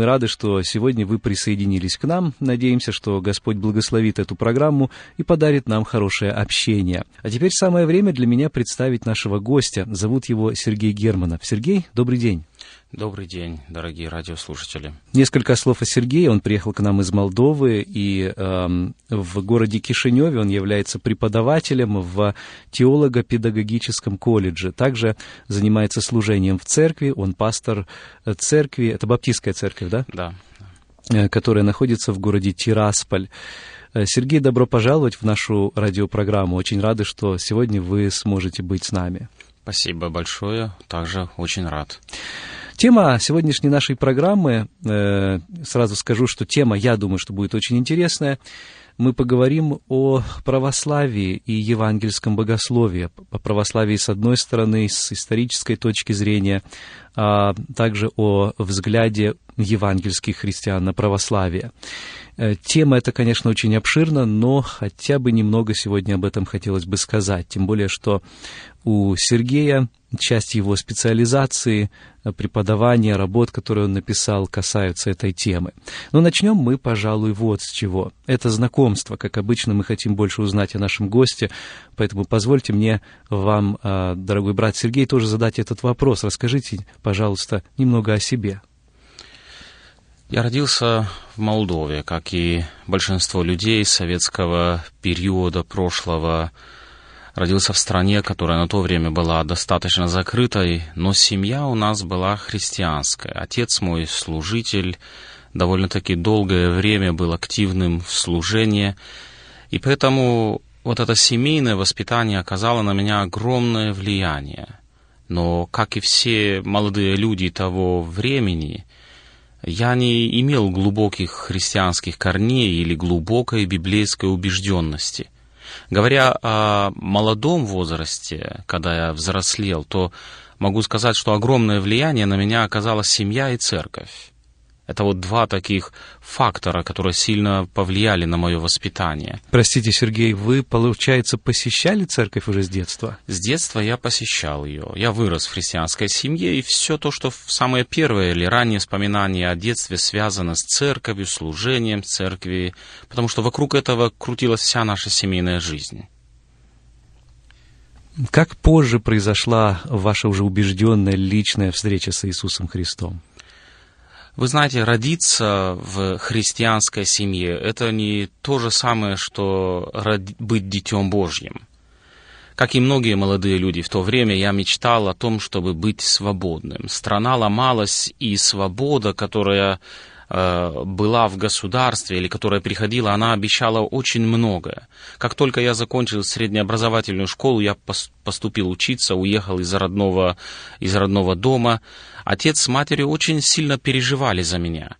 Мы рады, что сегодня вы присоединились к нам. Надеемся, что Господь благословит эту программу и подарит нам хорошее общение. А теперь самое время для меня представить нашего гостя. Зовут его Сергей Германов. Сергей, добрый день. Добрый день, дорогие радиослушатели. Несколько слов о Сергее. Он приехал к нам из Молдовы, и э, в городе Кишиневе он является преподавателем в теолого-педагогическом колледже. Также занимается служением в церкви. Он пастор церкви, это баптистская церковь, да? Да. Э, которая находится в городе Тирасполь. Э, Сергей, добро пожаловать в нашу радиопрограмму. Очень рады, что сегодня вы сможете быть с нами. Спасибо большое. Также очень рад. Тема сегодняшней нашей программы, э, сразу скажу, что тема, я думаю, что будет очень интересная. Мы поговорим о православии и евангельском богословии. О православии, с одной стороны, с исторической точки зрения, а также о взгляде евангельских христиан на православие. Э, тема эта, конечно, очень обширна, но хотя бы немного сегодня об этом хотелось бы сказать. Тем более, что у Сергея часть его специализации, э, преподавания, работ, которые он написал, касаются этой темы. Но начнем мы, пожалуй, вот с чего. Это знакомство. Как обычно, мы хотим больше узнать о нашем госте, поэтому позвольте мне вам, э, дорогой брат Сергей, тоже задать этот вопрос. Расскажите, пожалуйста, немного о себе. Я родился в Молдове, как и большинство людей советского периода прошлого. Родился в стране, которая на то время была достаточно закрытой, но семья у нас была христианская. Отец мой служитель, довольно-таки долгое время был активным в служении, и поэтому вот это семейное воспитание оказало на меня огромное влияние. Но, как и все молодые люди того времени, я не имел глубоких христианских корней или глубокой библейской убежденности. Говоря о молодом возрасте, когда я взрослел, то могу сказать, что огромное влияние на меня оказала семья и церковь. Это вот два таких фактора, которые сильно повлияли на мое воспитание. Простите, Сергей, вы, получается, посещали церковь уже с детства? С детства я посещал ее. Я вырос в христианской семье, и все то, что самое первое или раннее воспоминание о детстве связано с церковью, служением церкви, потому что вокруг этого крутилась вся наша семейная жизнь. Как позже произошла ваша уже убежденная личная встреча с Иисусом Христом? Вы знаете, родиться в христианской семье – это не то же самое, что быть детем Божьим. Как и многие молодые люди в то время, я мечтал о том, чтобы быть свободным. Страна ломалась, и свобода, которая была в государстве или которая приходила, она обещала очень многое. Как только я закончил среднеобразовательную школу, я поступил учиться, уехал из родного, из родного дома – Отец с матерью очень сильно переживали за меня.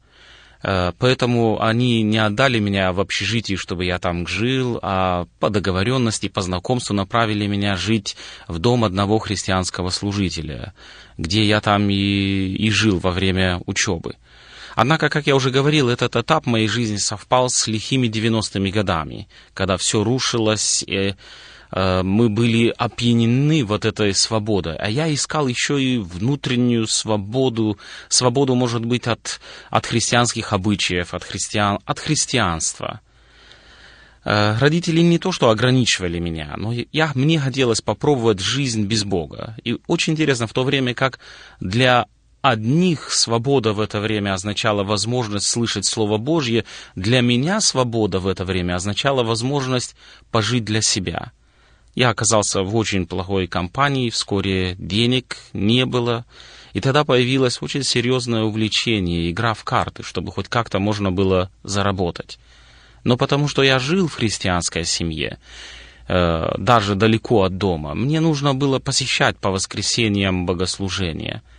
Э, поэтому они не отдали меня в общежитие, чтобы я там жил, а по договоренности, по знакомству направили меня жить в дом одного христианского служителя, где я там и, и жил во время учебы. Однако, как я уже говорил, этот этап моей жизни совпал с лихими 90-ми годами, когда все рушилось, и Э, мы были опьянены вот этой свободой. А я искал еще и внутреннюю свободу, свободу, может быть, от, от христианских обычаев, от, христиан, от христианства. Э, родители не то что ограничивали меня, но я, мне хотелось попробовать жизнь без Бога. И очень интересно в то время, как для одних свобода в это время означала возможность слышать Слово Божье, для меня свобода в это время означала возможность пожить для себя – я оказался в очень плохой компании, вскоре денег не было, и тогда появилось очень серьезное увлечение, игра в карты, чтобы хоть как-то можно было заработать. Но потому что я жил в христианской семье, э, даже далеко от дома, мне нужно было посещать по воскресеньям богослужения –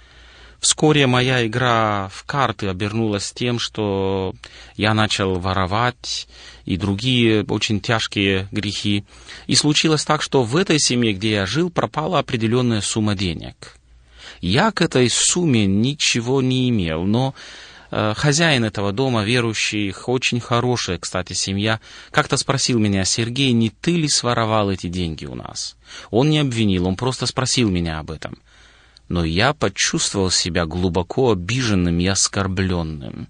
Вскоре моя игра в карты обернулась тем, что я начал воровать и другие очень тяжкие грехи. И случилось так, что в этой семье, где я жил, пропала определенная сумма денег. Я к этой сумме ничего не имел, но э, хозяин этого дома, верующий, очень хорошая, кстати, семья, как-то спросил меня, Сергей, не ты ли своровал эти деньги у нас? Он не обвинил, он просто спросил меня об этом. Но я почувствовал себя глубоко обиженным и оскорбленным.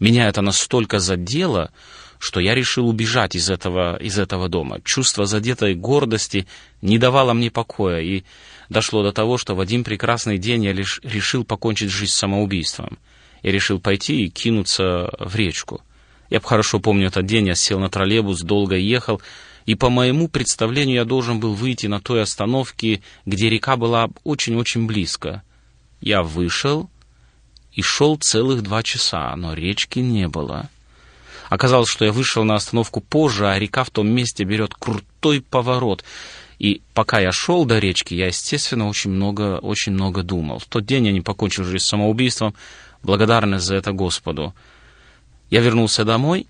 Меня это настолько задело, что я решил убежать из этого, из этого дома. Чувство задетой гордости не давало мне покоя, и дошло до того, что в один прекрасный день я лишь решил покончить жизнь самоубийством. Я решил пойти и кинуться в речку. Я хорошо помню этот день, я сел на троллейбус, долго ехал, и по моему представлению я должен был выйти на той остановке, где река была очень-очень близко. Я вышел и шел целых два часа, но речки не было. Оказалось, что я вышел на остановку позже, а река в том месте берет крутой поворот. И пока я шел до речки, я, естественно, очень много, очень много думал. В тот день я не покончил жизнь самоубийством, благодарность за это Господу. Я вернулся домой,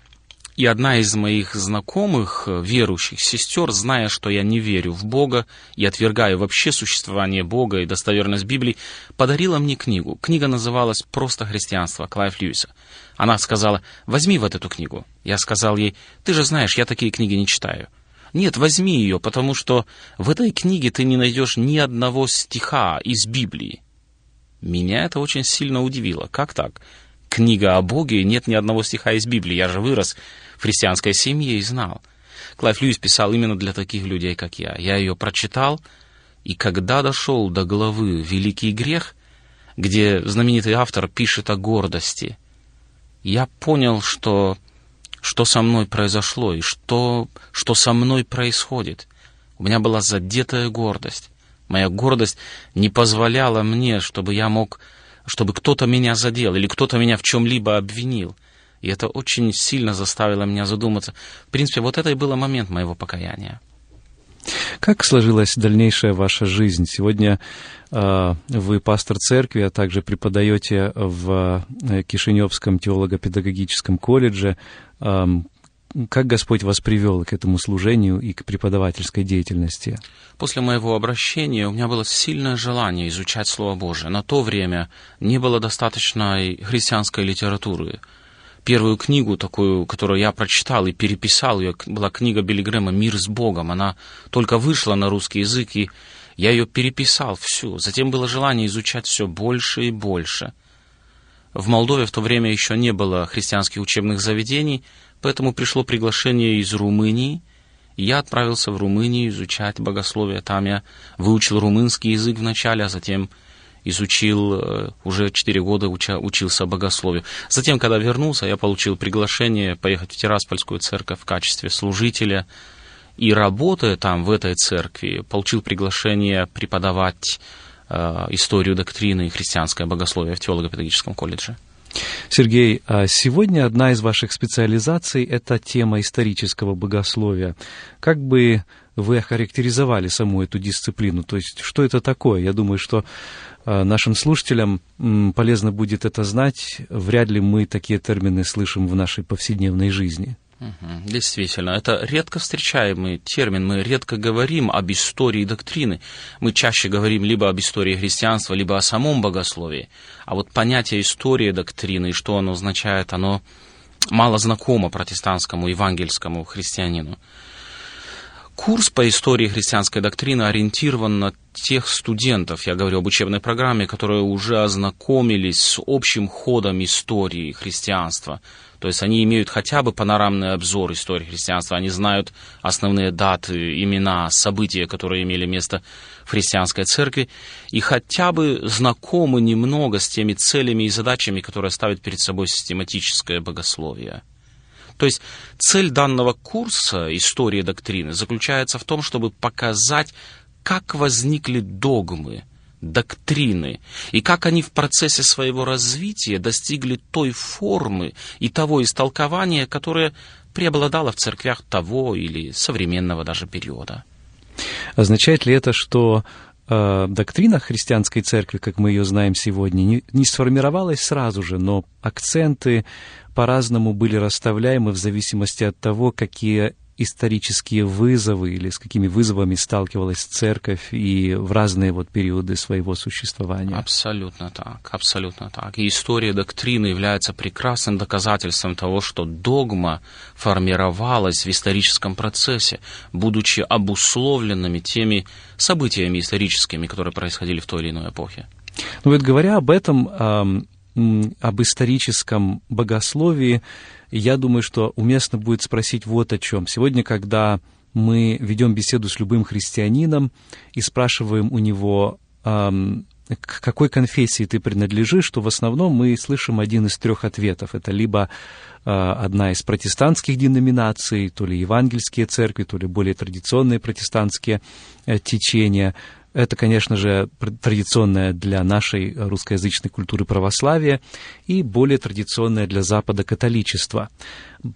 и одна из моих знакомых, верующих сестер, зная, что я не верю в Бога и отвергаю вообще существование Бога и достоверность Библии, подарила мне книгу. Книга называлась «Просто христианство» Клайв Льюиса. Она сказала, возьми вот эту книгу. Я сказал ей, ты же знаешь, я такие книги не читаю. Нет, возьми ее, потому что в этой книге ты не найдешь ни одного стиха из Библии. Меня это очень сильно удивило. Как так? Книга о Боге, нет ни одного стиха из Библии. Я же вырос в христианской семье и знал. Клайв Льюис писал именно для таких людей, как я. Я ее прочитал, и когда дошел до главы «Великий грех», где знаменитый автор пишет о гордости – я понял, что, что со мной произошло и что, что со мной происходит. У меня была задетая гордость. Моя гордость не позволяла мне, чтобы я мог, чтобы кто-то меня задел или кто-то меня в чем-либо обвинил. И это очень сильно заставило меня задуматься. В принципе, вот это и был момент моего покаяния. Как сложилась дальнейшая ваша жизнь? Сегодня э, вы пастор церкви, а также преподаете в э, Кишиневском теолого-педагогическом колледже. Э, как Господь вас привел к этому служению и к преподавательской деятельности? После моего обращения у меня было сильное желание изучать Слово Божие. На то время не было достаточной христианской литературы первую книгу такую, которую я прочитал и переписал, ее была книга Билли Грэма «Мир с Богом». Она только вышла на русский язык, и я ее переписал всю. Затем было желание изучать все больше и больше. В Молдове в то время еще не было христианских учебных заведений, поэтому пришло приглашение из Румынии, и я отправился в Румынию изучать богословие. Там я выучил румынский язык вначале, а затем изучил, э, уже 4 года уча, учился богословию. Затем, когда вернулся, я получил приглашение поехать в Тираспольскую церковь в качестве служителя. И работая там, в этой церкви, получил приглашение преподавать э, историю доктрины и христианское богословие в теолого-педагогическом колледже. Сергей, а сегодня одна из ваших специализаций – это тема исторического богословия. Как бы вы охарактеризовали саму эту дисциплину? То есть, что это такое? Я думаю, что а, нашим слушателям полезно будет это знать. Вряд ли мы такие термины слышим в нашей повседневной жизни. Действительно, это редко встречаемый термин. Мы редко говорим об истории доктрины. Мы чаще говорим либо об истории христианства, либо о самом богословии. А вот понятие истории доктрины и что оно означает, оно мало знакомо протестантскому, евангельскому христианину. Курс по истории христианской доктрины ориентирован на тех студентов, я говорю об учебной программе, которые уже ознакомились с общим ходом истории христианства. То есть они имеют хотя бы панорамный обзор истории христианства, они знают основные даты, имена, события, которые имели место в христианской церкви, и хотя бы знакомы немного с теми целями и задачами, которые ставит перед собой систематическое богословие. То есть цель данного курса истории доктрины заключается в том, чтобы показать, как возникли догмы, доктрины, и как они в процессе своего развития достигли той формы и того истолкования, которое преобладало в церквях того или современного даже периода. Означает ли это, что э, доктрина христианской церкви, как мы ее знаем сегодня, не, не сформировалась сразу же, но акценты по-разному были расставляемы в зависимости от того, какие исторические вызовы или с какими вызовами сталкивалась церковь и в разные вот периоды своего существования. Абсолютно так, абсолютно так. И история доктрины является прекрасным доказательством того, что догма формировалась в историческом процессе, будучи обусловленными теми событиями историческими, которые происходили в той или иной эпохе. Ну вот говоря об этом, об историческом богословии, я думаю, что уместно будет спросить вот о чем. Сегодня, когда мы ведем беседу с любым христианином и спрашиваем у него, к какой конфессии ты принадлежишь, то в основном мы слышим один из трех ответов. Это либо одна из протестантских деноминаций, то ли евангельские церкви, то ли более традиционные протестантские э, течения, это, конечно же, традиционное для нашей русскоязычной культуры православие и более традиционное для Запада католичество.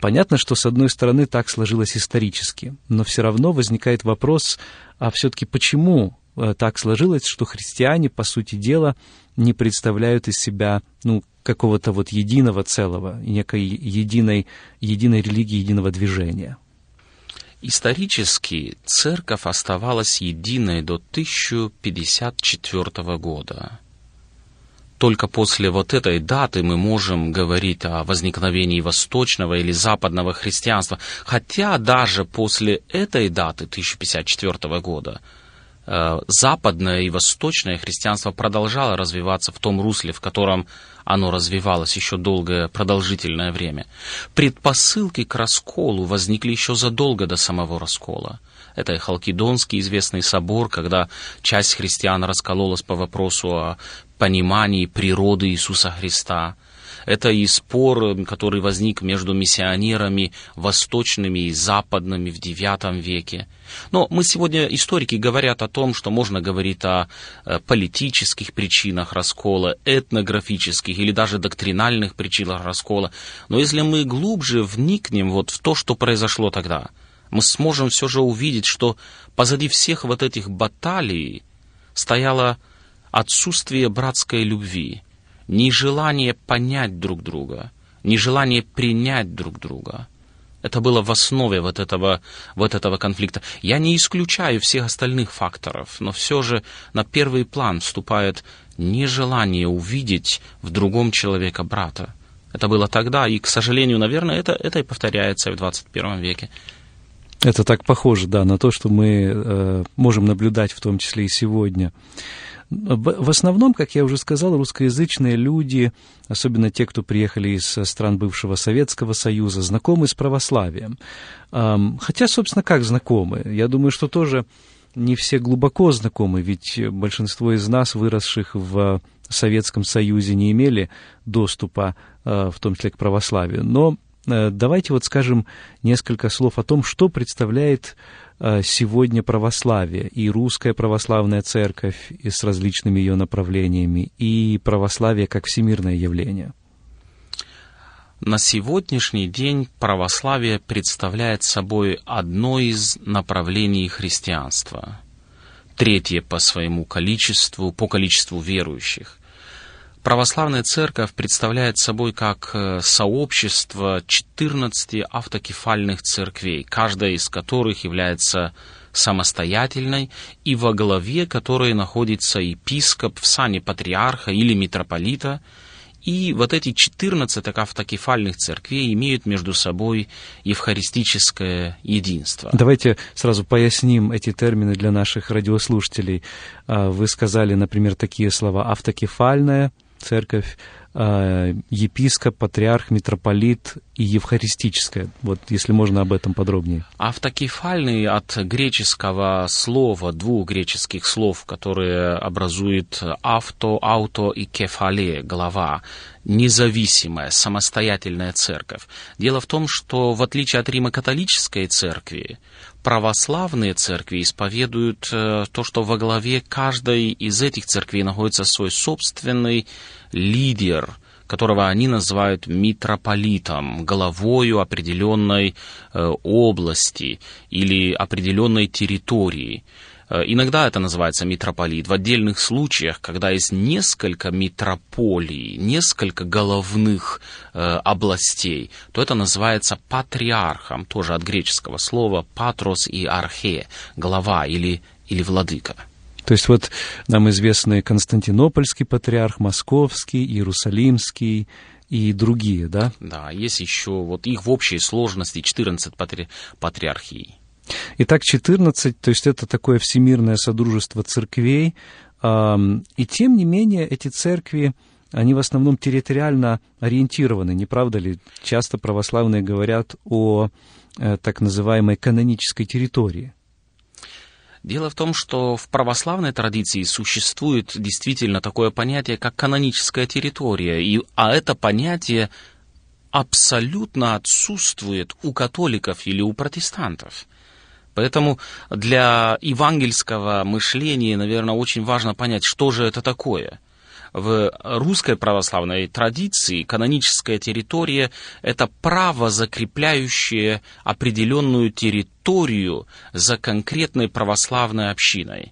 Понятно, что, с одной стороны, так сложилось исторически, но все равно возникает вопрос, а все-таки почему э, так сложилось, что христиане, по сути дела, не представляют из себя ну, какого-то вот единого целого, некой единой, единой религии, единого движения. Исторически церковь оставалась единой до 1054 года. Только после вот этой даты мы можем говорить о возникновении восточного или западного христианства. Хотя даже после этой даты, 1054 года, западное и восточное христианство продолжало развиваться в том русле, в котором оно развивалось еще долгое продолжительное время. Предпосылки к расколу возникли еще задолго до самого раскола. Это и Халкидонский известный собор, когда часть христиан раскололась по вопросу о понимании природы Иисуса Христа – это и спор, который возник между миссионерами восточными и западными в IX веке. Но мы сегодня, историки говорят о том, что можно говорить о э, политических причинах раскола, этнографических или даже доктринальных причинах раскола. Но если мы глубже вникнем вот в то, что произошло тогда, мы сможем все же увидеть, что позади всех вот этих баталий стояло отсутствие братской любви – нежелание понять друг друга, нежелание принять друг друга. Это было в основе вот этого, вот этого конфликта. Я не исключаю всех остальных факторов, но все же на первый план вступает нежелание увидеть в другом человека брата. Это было тогда, и, к сожалению, наверное, это, это и повторяется в 21 веке. Это так похоже, да, на то, что мы э, можем наблюдать в том числе и сегодня. В основном, как я уже сказал, русскоязычные люди, особенно те, кто приехали из стран бывшего Советского Союза, знакомы с православием. Хотя, собственно, как знакомы? Я думаю, что тоже не все глубоко знакомы, ведь большинство из нас, выросших в Советском Союзе, не имели доступа, а, в том числе к православию. Но э, давайте вот скажем несколько слов о том, что представляет Э, сегодня православие, и русская православная церковь и с различными ее направлениями, и православие как всемирное явление? На сегодняшний день православие представляет собой одно из направлений христианства, третье по своему количеству, по количеству верующих. Православная церковь представляет собой как э, сообщество 14 автокефальных церквей, каждая из которых является самостоятельной и во главе которой находится епископ в сане патриарха или митрополита, и вот эти 14 автокефальных церквей имеют между собой евхаристическое единство. Давайте сразу поясним эти термины для наших радиослушателей. А, вы сказали, например, такие слова «автокефальная», церковь, э, епископ, патриарх, митрополит и евхаристическая. Вот если можно об этом подробнее. Автокефальный от греческого слова, двух греческих слов, которые образуют авто, ауто и кефале, голова, независимая, самостоятельная церковь. Дело в том, что в отличие от Римо-католической церкви, православные церкви исповедуют э, то, что во главе каждой из этих церквей находится свой собственный лидер, которого они называют митрополитом, головою определенной э, области или определенной территории. Э, иногда это называется митрополит. В отдельных случаях, когда есть несколько митрополий, несколько головных э, областей, то это называется патриархом, тоже от греческого слова патрос и архе, глава или, или владыка. То есть вот нам известны Константинопольский патриарх, Московский, Иерусалимский и другие, да? Да, есть еще вот их в общей сложности 14 патри... патриархий. Итак, 14, то есть это такое всемирное содружество церквей, и тем не менее эти церкви, они в основном территориально ориентированы, не правда ли? Часто православные говорят о э, так называемой канонической территории. Дело в том, что в православной традиции существует действительно такое понятие, как каноническая территория, и, а это понятие абсолютно отсутствует у католиков или у протестантов. Поэтому для евангельского мышления, наверное, очень важно понять, что же это такое. В русской православной традиции каноническая территория – это право, закрепляющее определенную территорию за конкретной православной общиной.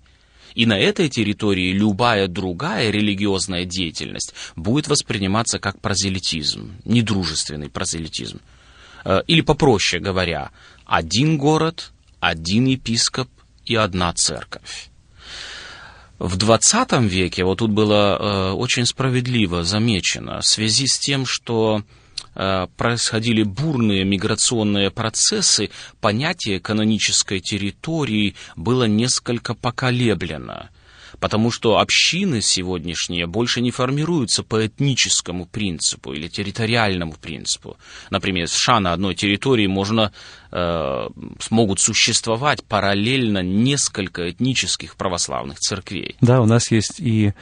И на этой территории любая другая религиозная деятельность будет восприниматься как прозелитизм, недружественный прозелитизм. Э, или попроще говоря, один город, один епископ и одна церковь. В 20 веке, вот тут было э, очень справедливо замечено, в связи с тем, что э, происходили бурные миграционные процессы, понятие канонической территории было несколько поколеблено – потому что общины сегодняшние больше не формируются по этническому принципу или территориальному принципу. Например, в США на одной территории можно, э, смогут существовать параллельно несколько этнических православных церквей. Да, у нас есть и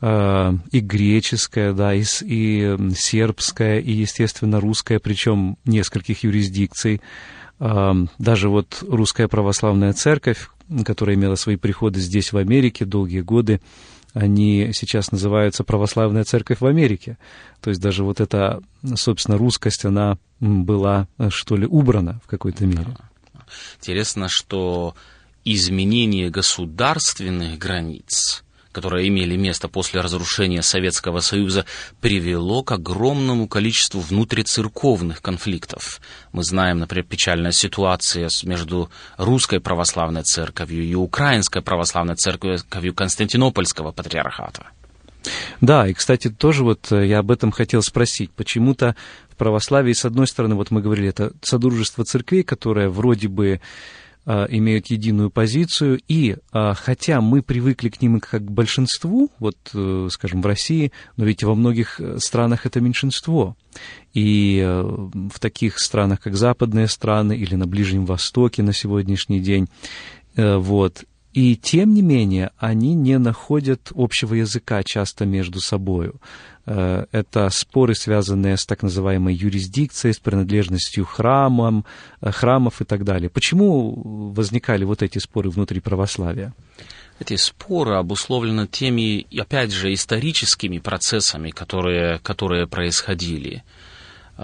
э, и греческая, да, и, и сербская, и, естественно, русская, причем нескольких юрисдикций. Э, даже вот русская православная церковь, которая имела свои приходы здесь, в Америке, долгие годы, они сейчас называются Православная Церковь в Америке. То есть даже вот эта, собственно, русскость, она была, что ли, убрана в какой-то мере. Интересно, что изменение государственных границ которые имели место после разрушения Советского Союза, привело к огромному количеству внутрицерковных конфликтов. Мы знаем, например, печальная ситуация между Русской Православной Церковью и Украинской Православной Церковью Константинопольского Патриархата. Да, и, кстати, тоже вот э, я об этом хотел спросить. Почему-то в православии, с одной стороны, вот мы говорили, это Содружество церквей, которое вроде бы имеют единую позицию, и а, хотя мы привыкли к ним как к большинству, вот, э, скажем, в России, но ведь во многих э, странах это меньшинство. И э, в таких странах, как западные страны или на Ближнем Востоке на сегодняшний день, вот, и тем не менее, они не находят общего языка часто между собой. Э, это споры, связанные с так называемой юрисдикцией, с принадлежностью храмам, э, храмов и так далее. Почему возникали вот эти споры внутри православия? Эти споры обусловлены теми, опять же, историческими процессами, которые, которые происходили.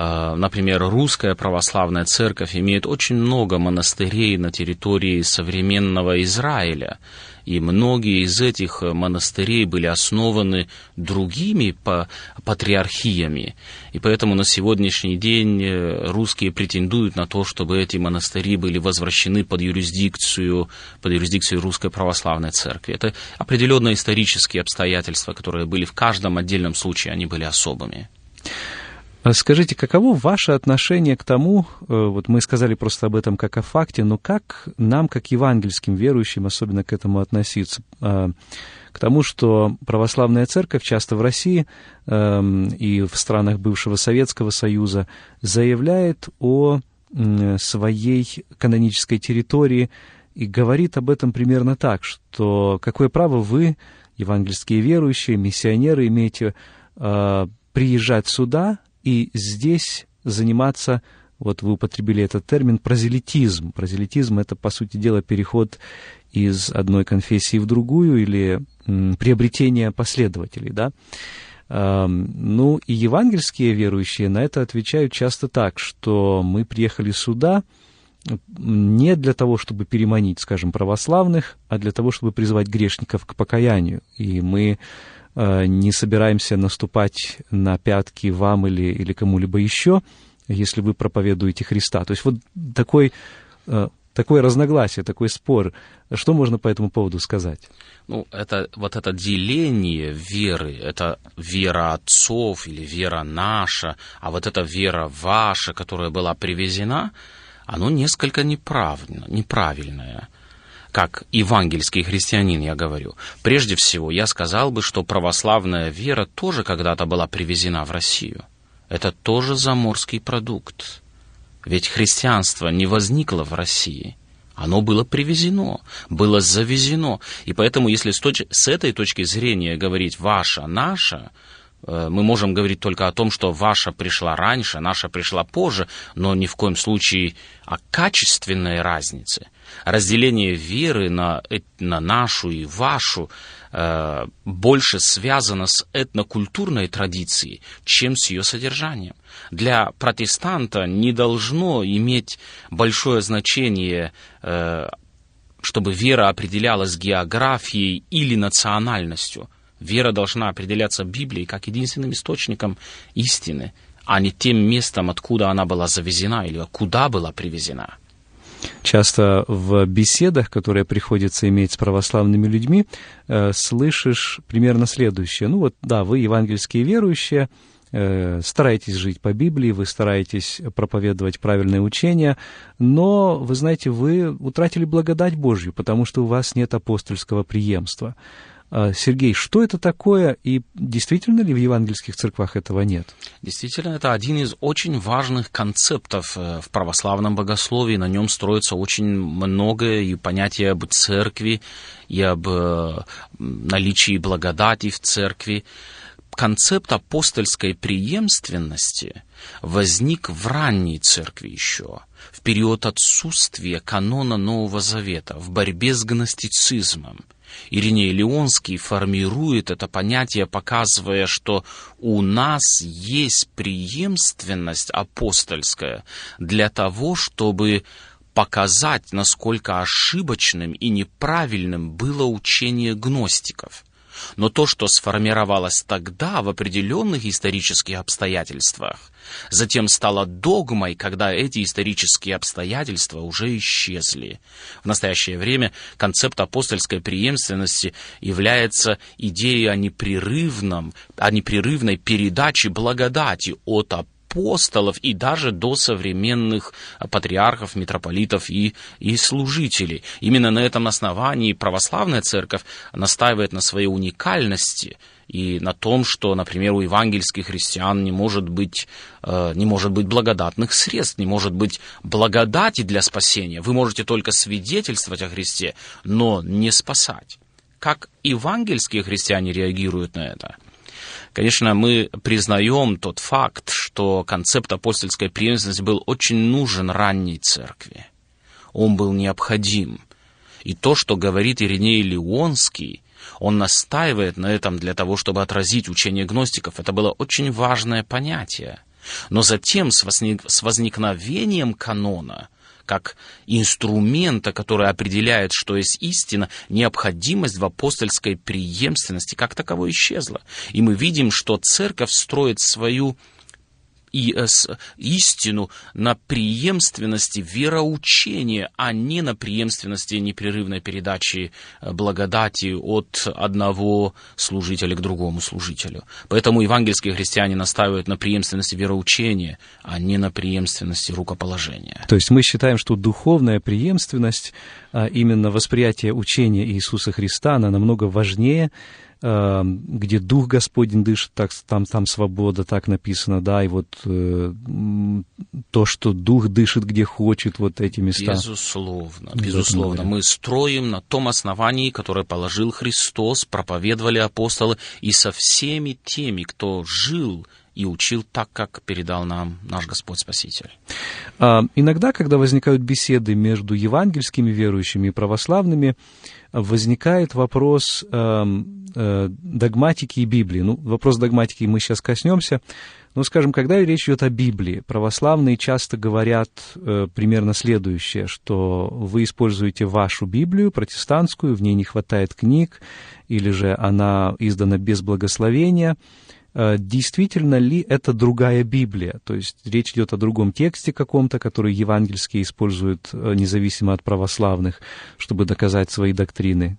А, например, русская православная церковь имеет очень много монастырей на территории современного Израиля, и многие из этих монастырей были основаны другими патриархиями, и поэтому на сегодняшний день э, русские претендуют на то, чтобы эти монастыри были возвращены под юрисдикцию, под юрисдикцию русской православной церкви. Это определенные исторические обстоятельства, которые были в каждом отдельном случае, они были особыми. А скажите, каково ваше отношение к тому, э, вот мы сказали просто об этом как о факте, но как нам, как евангельским верующим, особенно к этому относиться? А, к тому, что православная церковь часто в России эм, и в странах бывшего Советского Союза заявляет о своей канонической территории и говорит об этом примерно так, что какое право вы, евангельские верующие, миссионеры, имеете э, приезжать сюда, и здесь заниматься, вот вы употребили этот термин, прозелитизм. Прозелитизм — это, по сути дела, переход из одной конфессии в другую или приобретение последователей, да. Ну, и евангельские верующие на это отвечают часто так, что мы приехали сюда не для того, чтобы переманить, скажем, православных, а для того, чтобы призвать грешников к покаянию. И мы не собираемся наступать на пятки вам или, или кому-либо еще, если вы проповедуете Христа. То есть вот такой, э, такое разногласие, такой спор. Что можно по этому поводу сказать? Ну, это вот это деление веры, это вера отцов или вера наша, а вот эта вера ваша, которая была привезена, оно несколько неправильно, неправильное. Как евангельский христианин, я говорю. Прежде всего, я сказал бы, что православная вера тоже когда-то была привезена в Россию. Это тоже заморский продукт. Ведь христианство не возникло в России. Оно было привезено, было завезено. И поэтому, если с, точ- с этой точки зрения говорить «ваша», «наша», мы можем говорить только о том, что ваша пришла раньше, наша пришла позже, но ни в коем случае о качественной разнице. Разделение веры на, на нашу и вашу э, больше связано с этнокультурной традицией, чем с ее содержанием. Для протестанта не должно иметь большое значение э, чтобы вера определялась географией или национальностью – Вера должна определяться Библией как единственным источником истины, а не тем местом, откуда она была завезена или куда была привезена. Часто в беседах, которые приходится иметь с православными людьми, э, слышишь примерно следующее. Ну вот, да, вы евангельские верующие, э, стараетесь жить по Библии, вы стараетесь проповедовать правильное учение, но, вы знаете, вы утратили благодать Божью, потому что у вас нет апостольского преемства. А, Сергей, что это такое и действительно ли в евангельских церквах этого нет? Действительно, это один из очень важных концептов э, в православном богословии. На нем строится очень многое и понятие об церкви, и об э, наличии благодати в церкви. Концепт апостольской преемственности возник в ранней церкви еще, в период отсутствия канона Нового Завета, в борьбе с гностицизмом – Ириней Леонский формирует это понятие, показывая, что у нас есть преемственность апостольская для того, чтобы показать, насколько ошибочным и неправильным было учение гностиков. Но то, что сформировалось тогда в определенных исторических обстоятельствах, затем стало догмой, когда эти исторические обстоятельства уже исчезли. В настоящее время концепт апостольской преемственности является идеей о непрерывном, о непрерывной передаче благодати от апостолов апостолов и даже до современных патриархов, митрополитов и, и служителей. Именно на этом основании православная церковь настаивает на своей уникальности и на том, что, например, у евангельских христиан не может быть, э, не может быть благодатных средств, не может быть благодати для спасения. Вы можете только свидетельствовать о Христе, но не спасать. Как евангельские христиане реагируют на это – Конечно, мы признаем тот факт, что концепт апостольской преемственности был очень нужен ранней церкви. Он был необходим. И то, что говорит Ириней Леонский, он настаивает на этом для того, чтобы отразить учение гностиков. Это было очень важное понятие. Но затем с возникновением канона – как инструмента, который определяет, что есть истина, необходимость в апостольской преемственности как таковой исчезла. И мы видим, что церковь строит свою и, э, с, истину на преемственности вероучения, а не на преемственности непрерывной передачи э, благодати от одного служителя к другому служителю. Поэтому евангельские христиане настаивают на преемственности вероучения, а не на преемственности рукоположения. То есть мы считаем, что духовная преемственность, а именно восприятие учения Иисуса Христа, она намного важнее, где Дух Господень дышит, так, там, там свобода, так написано, да, и вот э, то, что Дух дышит где хочет, вот эти места. Безусловно, безусловно. Мы строим на том основании, которое положил Христос, проповедовали апостолы, и со всеми теми, кто жил и учил так, как передал нам наш Господь Спаситель. А, иногда, когда возникают беседы между евангельскими верующими и православными, возникает вопрос э, э, догматики и Библии. Ну, вопрос догматики мы сейчас коснемся. Но, скажем, когда речь идет о Библии, православные часто говорят э, примерно следующее, что вы используете вашу Библию, протестантскую, в ней не хватает книг, или же она издана без благословения. Э, действительно ли это другая Библия? То есть речь идет о другом тексте каком-то, который евангельские используют э, независимо от православных, чтобы доказать свои доктрины.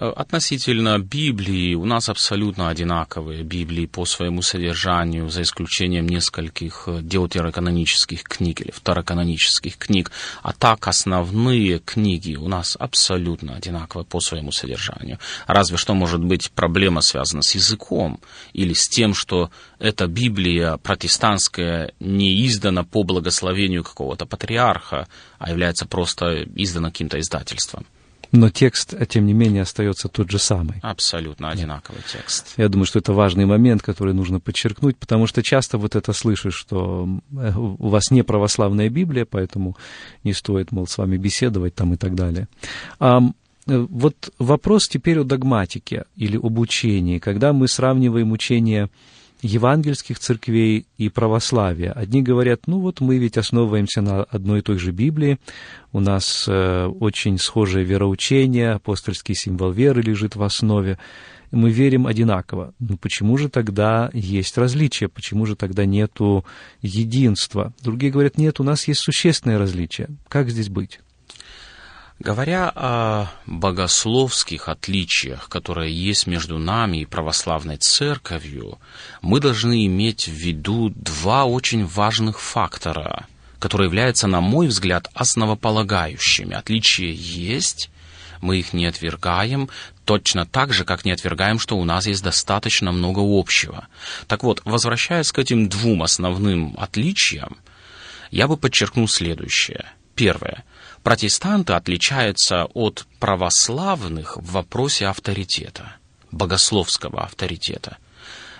Э, относительно Библии у нас абсолютно одинаковые Библии по своему содержанию, за исключением нескольких э, deutероканонических книг или второканонических книг. А так основные книги у нас абсолютно одинаковые по своему содержанию. Разве что может быть проблема связана с языком или с тем, что эта Библия протестантская не издана по благословению какого-то патриарха, а является просто издана каким-то издательством. Но текст, тем не менее, остается тот же самый. Абсолютно одинаковый текст. Я думаю, что это важный момент, который нужно подчеркнуть, потому что часто вот это слышишь, что э, у вас не православная Библия, поэтому не стоит, мол, с вами беседовать там и так далее. А, вот вопрос теперь о догматике или об учении. Когда мы сравниваем учение евангельских церквей и православия. Одни говорят, ну вот мы ведь основываемся на одной и той же Библии, у нас э, очень схожее вероучение, апостольский символ веры лежит в основе, мы верим одинаково. Ну почему же тогда есть различия, почему же тогда нету единства? Другие говорят, нет, у нас есть существенное различие. Как здесь быть? Говоря о богословских отличиях, которые есть между нами и православной церковью, мы должны иметь в виду два очень важных фактора, которые являются, на мой взгляд, основополагающими. Отличия есть, мы их не отвергаем, точно так же, как не отвергаем, что у нас есть достаточно много общего. Так вот, возвращаясь к этим двум основным отличиям, я бы подчеркнул следующее. Первое – Протестанты отличаются от православных в вопросе авторитета, богословского авторитета.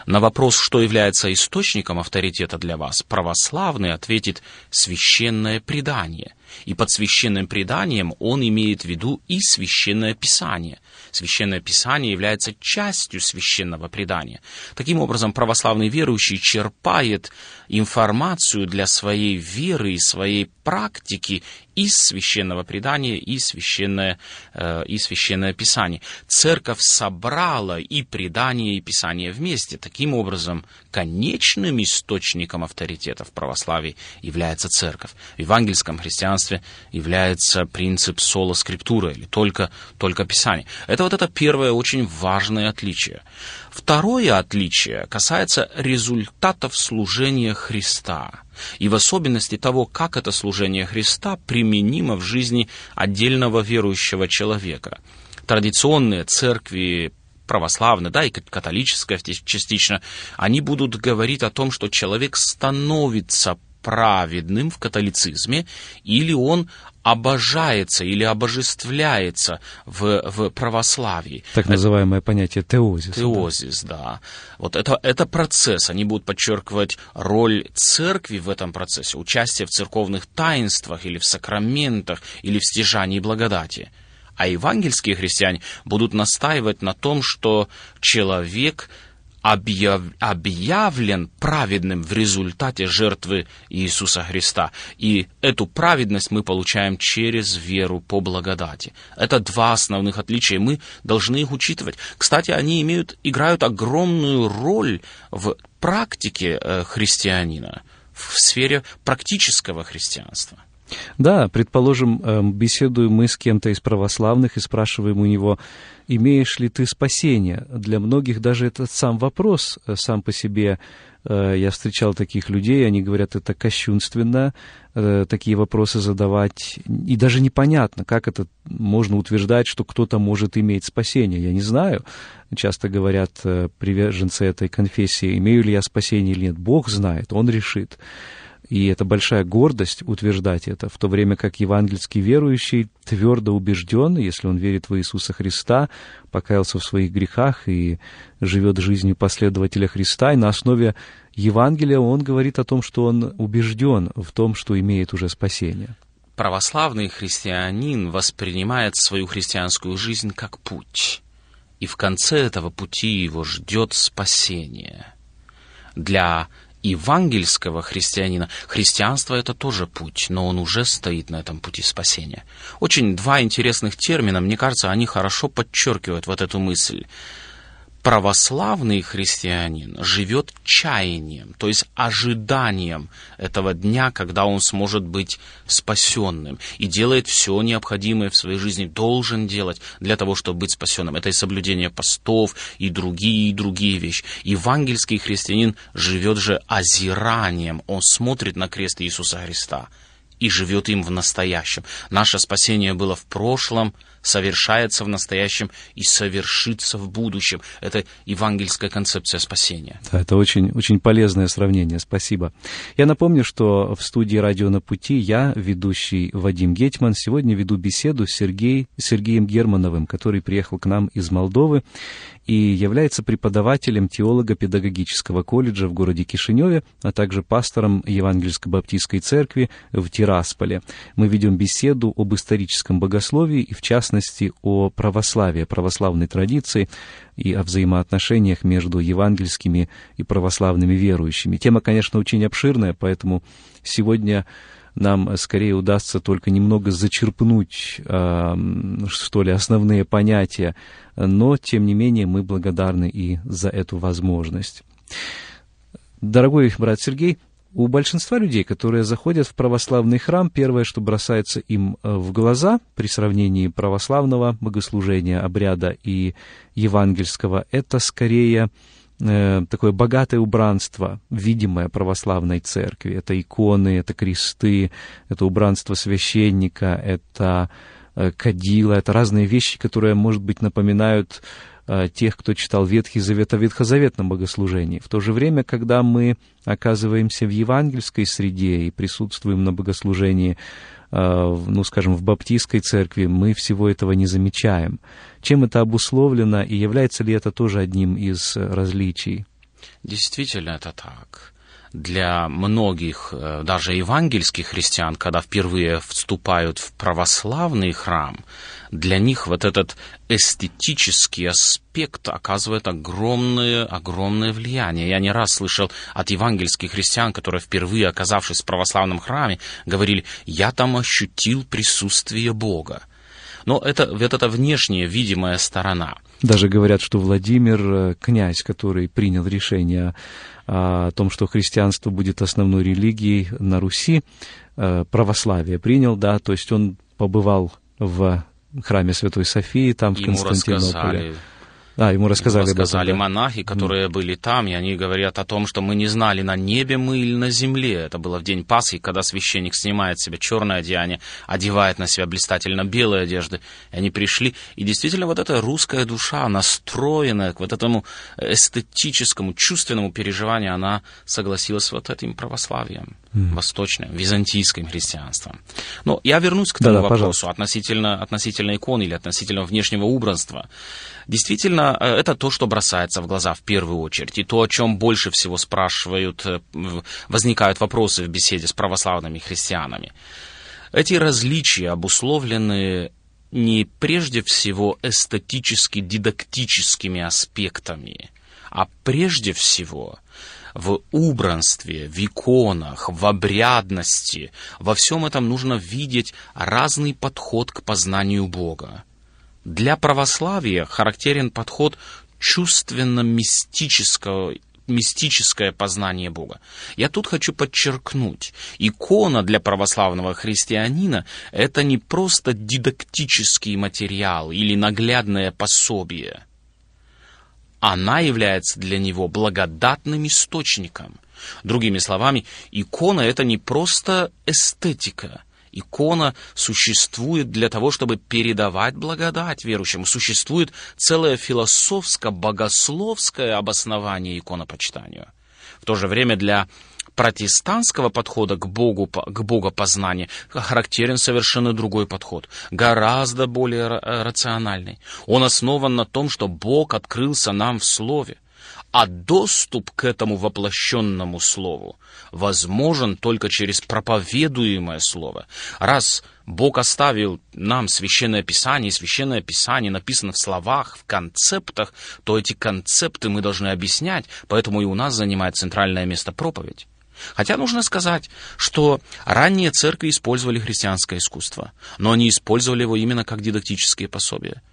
На вопрос, что является источником авторитета для вас, православный ответит «священное предание». И под священным преданием он имеет в виду и священное писание. Священное писание является частью священного предания. Таким образом, православный верующий черпает информацию для своей веры и своей практики из священного предания и священное, э, и священное писание. Церковь собрала и предание, и писание вместе. Таким образом, конечным источником авторитета в православии является церковь. В евангельском христианстве является принцип соло скриптура, или только, только писание. Это вот это первое очень важное отличие. Второе отличие касается результатов служения Христа и в особенности того, как это служение Христа применимо в жизни отдельного верующего человека. Традиционные церкви православная, да, и католическая частично, они будут говорить о том, что человек становится праведным в католицизме, или он обожается или обожествляется в, в православии. Так называемое понятие теозис. Теозис, да. да. Вот это, это процесс. Они будут подчеркивать роль церкви в этом процессе, участие в церковных таинствах или в сакраментах, или в стяжании благодати. А евангельские христиане будут настаивать на том, что человек объяв, объявлен праведным в результате жертвы Иисуса Христа. И эту праведность мы получаем через веру по благодати. Это два основных отличия, мы должны их учитывать. Кстати, они имеют, играют огромную роль в практике э, христианина, в сфере практического христианства. Да, предположим, эм, беседуем мы с кем-то из православных и спрашиваем у него, имеешь ли ты спасение? Для многих даже этот сам вопрос э, сам по себе, э, я встречал таких людей, они говорят, это кощунственно, э, такие вопросы задавать, и даже непонятно, как это можно утверждать, что кто-то может иметь спасение. Я не знаю, часто говорят приверженцы этой конфессии, имею ли я спасение или нет, Бог знает, Он решит. И это большая гордость утверждать это, в то время как евангельский верующий твердо убежден, если он верит в Иисуса Христа, покаялся в своих грехах и живет жизнью последователя Христа, и на основе Евангелия он говорит о том, что он убежден в том, что имеет уже спасение. Православный христианин воспринимает свою христианскую жизнь как путь, и в конце этого пути его ждет спасение. Для евангельского христианина. Христианство это тоже путь, но он уже стоит на этом пути спасения. Очень два интересных термина, мне кажется, они хорошо подчеркивают вот эту мысль православный христианин живет чаянием, то есть ожиданием этого дня, когда он сможет быть спасенным и делает все необходимое в своей жизни, должен делать для того, чтобы быть спасенным. Это и соблюдение постов, и другие, и другие вещи. Евангельский христианин живет же озиранием, он смотрит на крест Иисуса Христа и живет им в настоящем. Наше спасение было в прошлом, совершается в настоящем и совершится в будущем. Это евангельская концепция спасения. Да, это очень, очень полезное сравнение, спасибо. Я напомню, что в студии «Радио на пути» я, ведущий Вадим Гетман, сегодня веду беседу с Сергей, Сергеем Германовым, который приехал к нам из Молдовы и является преподавателем теолого-педагогического колледжа в городе Кишиневе, а также пастором Евангельской баптистской церкви в Тирасполе. Мы ведем беседу об историческом богословии и, в частности, о православии, православной традиции и о взаимоотношениях между евангельскими и православными верующими. Тема, конечно, очень обширная, поэтому сегодня нам скорее удастся только немного зачерпнуть, что ли, основные понятия, но, тем не менее, мы благодарны и за эту возможность. Дорогой брат Сергей, у большинства людей, которые заходят в православный храм, первое, что бросается им э, в глаза при сравнении православного богослужения, обряда и евангельского, это скорее Э, такое богатое убранство, видимое православной церкви. Это иконы, это кресты, это убранство священника, это э, кадила, это разные вещи, которые, может быть, напоминают тех, кто читал Ветхий Завет о ветхозаветном богослужении. В то же время, когда мы оказываемся в евангельской среде и присутствуем на богослужении Э, ну, скажем, в баптистской церкви, мы всего этого не замечаем. Чем это обусловлено и является ли это тоже одним из различий? Действительно, это так для многих, э, даже евангельских христиан, когда впервые вступают в православный храм, для них вот этот эстетический аспект оказывает огромное, огромное влияние. Я не раз слышал от евангельских христиан, которые впервые оказавшись в православном храме, говорили, я там ощутил присутствие Бога. Но это вот эта внешняя видимая сторона. Даже говорят, что Владимир, э, князь, который принял решение о том, что христианство будет основной религией на Руси, э, православие принял, да, то есть он побывал в храме Святой Софии, там в Ему Константинополе. Рассказали да, ему рассказали. Ему рассказали этом, да. монахи, которые mm. были там, и они говорят о том, что мы не знали, на небе мы или на земле. Это было в день Пасхи, когда священник снимает с себя черное одеяние, одевает на себя блистательно белые одежды. И они пришли, и действительно вот эта русская душа, настроенная к вот этому эстетическому, чувственному переживанию, она согласилась с вот этим православием, mm. восточным, византийским христианством. Но я вернусь к тому Да-да, вопросу относительно, относительно икон или относительно внешнего убранства. Действительно, э, это то, что бросается в глаза в первую очередь, и то, о чем больше всего спрашивают, э, возникают вопросы в беседе с православными христианами. Эти различия обусловлены не прежде всего эстетически-дидактическими аспектами, а прежде всего в убранстве, в иконах, в обрядности. Во всем этом нужно видеть разный подход к познанию Бога. Для православия характерен подход чувственно-мистического мистическое познание Бога. Я тут хочу подчеркнуть, икона для православного христианина – это не просто дидактический материал или наглядное пособие. Она является для него благодатным источником. Другими словами, икона – это не просто эстетика – икона существует для того, чтобы передавать благодать верующим. Существует целое философско-богословское обоснование иконопочитанию. В то же время для протестантского подхода к Богу, к богопознанию характерен совершенно другой подход, гораздо более рациональный. Он основан на том, что Бог открылся нам в Слове. А доступ к этому воплощенному слову возможен только через проповедуемое слово. Раз Бог оставил нам священное писание, и священное писание написано в словах, в концептах, то эти концепты мы должны объяснять, поэтому и у нас занимает центральное место проповедь. Хотя нужно сказать, что ранние церкви использовали христианское искусство, но они использовали его именно как дидактические пособия –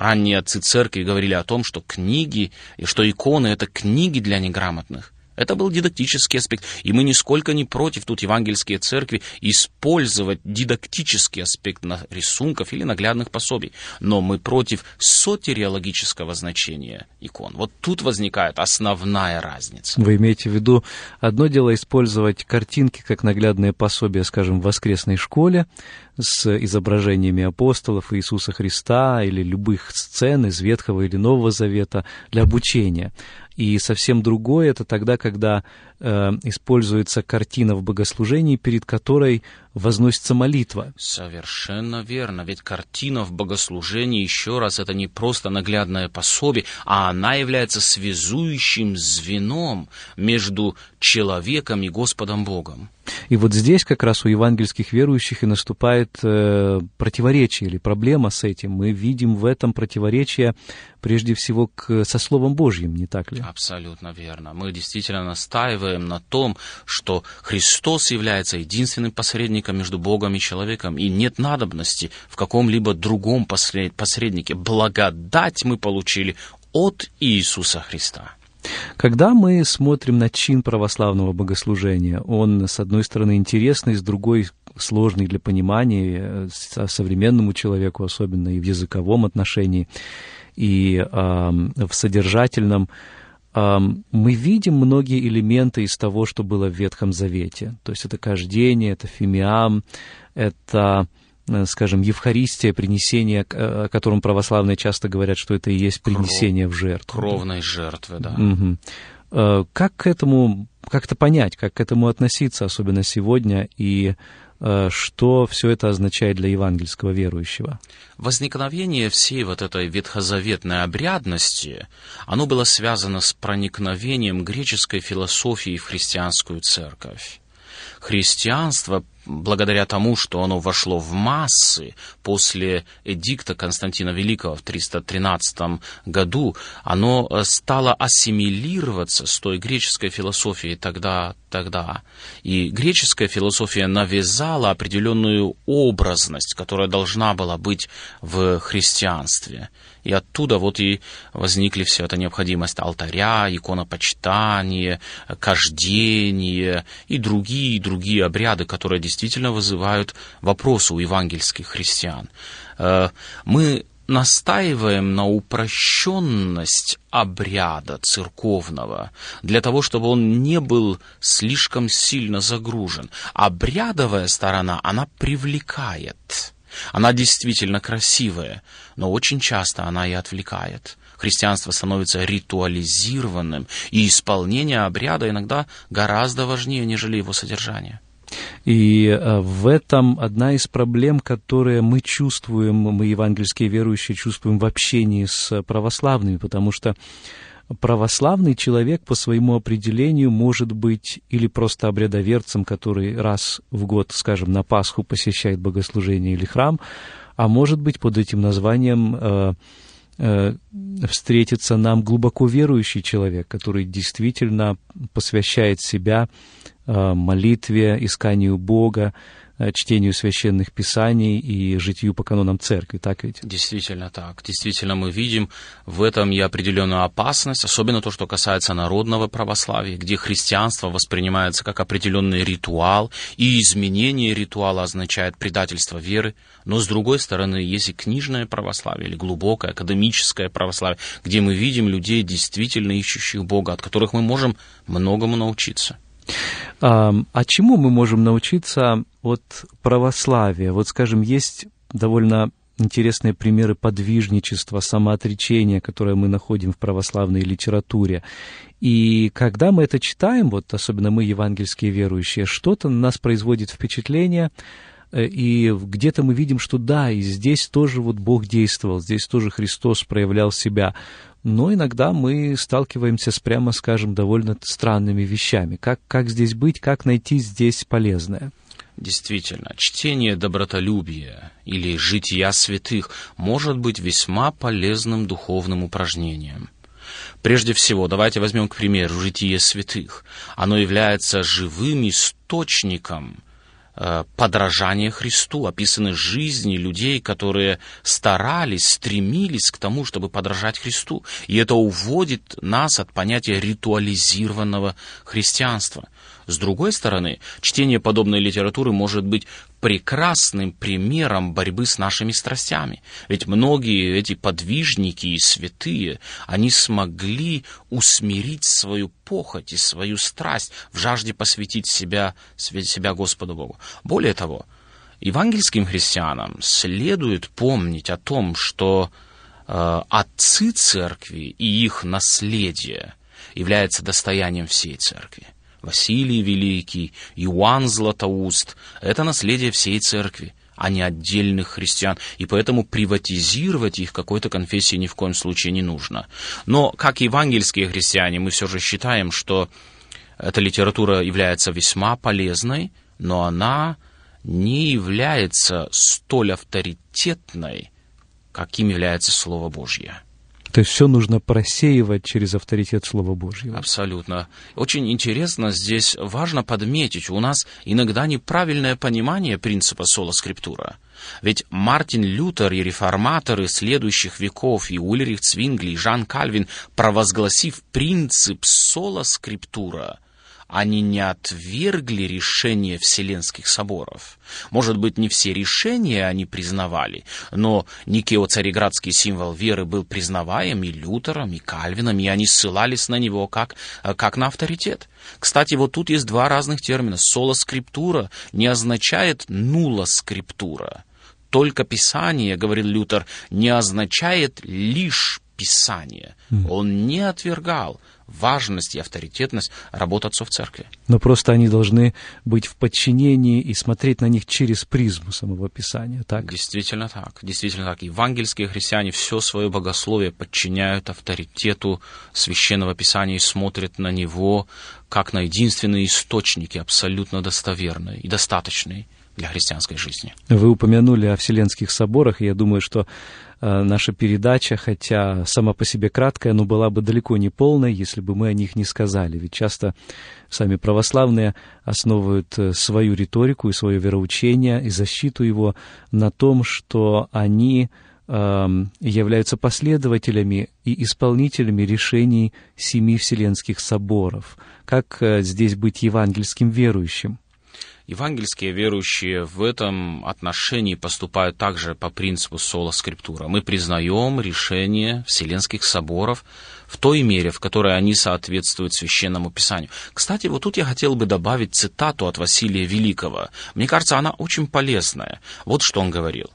ранние отцы церкви говорили о том, что книги и что иконы — это книги для неграмотных. Это был дидактический аспект. И мы нисколько не против тут евангельские церкви использовать дидактический аспект на рисунков или наглядных пособий. Но мы против сотериологического значения икон. Вот тут возникает основная разница. Вы имеете в виду, одно дело использовать картинки как наглядные пособия, скажем, в воскресной школе, с изображениями апостолов Иисуса Христа или любых сцен из Ветхого или Нового Завета для обучения. И совсем другое это тогда, когда э, используется картина в богослужении, перед которой возносится молитва. Совершенно верно. Ведь картина в богослужении, еще раз, это не просто наглядное пособие, а она является связующим звеном между человеком и Господом Богом. И вот здесь как раз у евангельских верующих и наступает э, противоречие или проблема с этим. Мы видим в этом противоречие прежде всего к, со Словом Божьим, не так ли? Абсолютно верно. Мы действительно настаиваем на том, что Христос является единственным посредником между Богом и человеком, и нет надобности в каком-либо другом посреднике. Благодать мы получили от Иисуса Христа. Когда мы смотрим на чин православного богослужения, он, с одной стороны, интересный, с другой сложный для понимания э, современному человеку, особенно и в языковом отношении, и э, в содержательном, э, мы видим многие элементы из того, что было в Ветхом Завете. То есть это кождение, это фимиам, это Э, скажем, Евхаристия, принесение, э, о котором православные часто говорят, что это и есть принесение Кров, в жертву. Кровной жертвы, да. Угу. Как к этому, как это понять, как к этому относиться, особенно сегодня, и что все это означает для евангельского верующего? Возникновение всей вот этой ветхозаветной обрядности, оно было связано с проникновением греческой философии в христианскую церковь. Христианство благодаря тому, что оно вошло в массы после эдикта Константина Великого в 313 году, оно э, стало ассимилироваться с той греческой философией тогда, тогда. И греческая философия навязала определенную образность, которая должна была быть в христианстве. И оттуда вот и возникли все это необходимость алтаря, иконопочитание, кождение и другие, и другие обряды, которые действительно вызывают вопросы у евангельских христиан. Э, мы настаиваем на упрощенность обряда церковного, для того, чтобы он не был слишком сильно загружен. Обрядовая сторона, она привлекает. Она действительно красивая, но очень часто она и отвлекает. Христианство становится ритуализированным, и исполнение обряда иногда гораздо важнее, нежели его содержание. И э, в этом одна из проблем, которые мы чувствуем, мы евангельские верующие чувствуем в общении с православными, потому что православный человек по своему определению может быть или просто обрядоверцем, который раз в год, скажем, на Пасху посещает богослужение или храм, а может быть под этим названием э, э, встретится нам глубоко верующий человек, который действительно посвящает себя э, молитве, исканию Бога, чтению священных писаний и житию по канонам церкви, так ведь? Действительно так. Действительно мы видим в этом и определенную опасность, особенно то, что касается народного православия, где христианство воспринимается как определенный ритуал, и изменение ритуала означает предательство веры. Но с другой стороны, есть и книжное православие, или глубокое академическое православие, где мы видим людей, действительно ищущих Бога, от которых мы можем многому научиться. А, чему мы можем научиться от православия? Вот, скажем, есть довольно интересные примеры подвижничества, самоотречения, которые мы находим в православной литературе. И когда мы это читаем, вот особенно мы, евангельские верующие, что-то на нас производит впечатление, э, и где-то мы видим, что да, и здесь тоже вот Бог действовал, здесь тоже Христос проявлял себя. Но иногда мы сталкиваемся с, прямо скажем, довольно странными вещами. Как, как здесь быть, как найти здесь полезное? Действительно, чтение добротолюбия или жития святых может быть весьма полезным духовным упражнением. Прежде всего, давайте возьмем, к примеру, житие святых. Оно является живым источником э, подражания Христу, описаны жизни людей, которые старались, стремились к тому, чтобы подражать Христу. И это уводит нас от понятия ритуализированного христианства – с другой стороны, чтение подобной литературы может быть прекрасным примером борьбы с нашими страстями. Ведь многие эти подвижники и святые, они смогли усмирить свою похоть и свою страсть в жажде посвятить себя, себя Господу Богу. Более того, евангельским христианам следует помнить о том, что э, отцы церкви и их наследие является достоянием всей церкви. Василий Великий, Иоанн Златоуст — это наследие всей церкви, а не отдельных христиан, и поэтому приватизировать их какой-то конфессии ни в коем случае не нужно. Но, как евангельские христиане, мы все же считаем, что эта литература является весьма полезной, но она не является столь авторитетной, каким является Слово Божье. То есть все нужно просеивать через авторитет Слова Божьего. Абсолютно. Очень интересно, здесь важно подметить, у нас иногда неправильное понимание принципа соло скриптура. Ведь Мартин Лютер и реформаторы следующих веков, и Ульрих Цвингли, и Жан Кальвин, провозгласив принцип соло скриптура – они не отвергли решение Вселенских соборов. Может быть, не все решения они признавали, но Никео-цареградский символ веры был признаваем и Лютером, и Кальвином, и они ссылались на него как, как на авторитет. Кстати, вот тут есть два разных термина. Соло-скриптура не означает нула-скриптура. Только Писание, говорил Лютер, не означает лишь Писание. Он не отвергал важность и авторитетность работы отцов церкви. Но просто они должны быть в подчинении и смотреть на них через призму самого Писания, так? Действительно так, действительно так. Евангельские христиане все свое богословие подчиняют авторитету священного Писания и смотрят на него как на единственные источники абсолютно достоверные и достаточные для христианской жизни. Вы упомянули о Вселенских соборах, и я думаю, что наша передача, хотя сама по себе краткая, но была бы далеко не полной, если бы мы о них не сказали. Ведь часто сами православные основывают э, свою риторику и свое вероучение и защиту его на том, что они эм, являются последователями и исполнителями решений семи Вселенских соборов. Как э, здесь быть евангельским верующим? Евангельские верующие в этом отношении поступают также по принципу соло скриптура. Мы признаем решения Вселенских соборов в той мере, в которой они соответствуют Священному Писанию. Кстати, вот тут я хотел бы добавить цитату от Василия Великого. Мне кажется, она очень полезная. Вот что он говорил.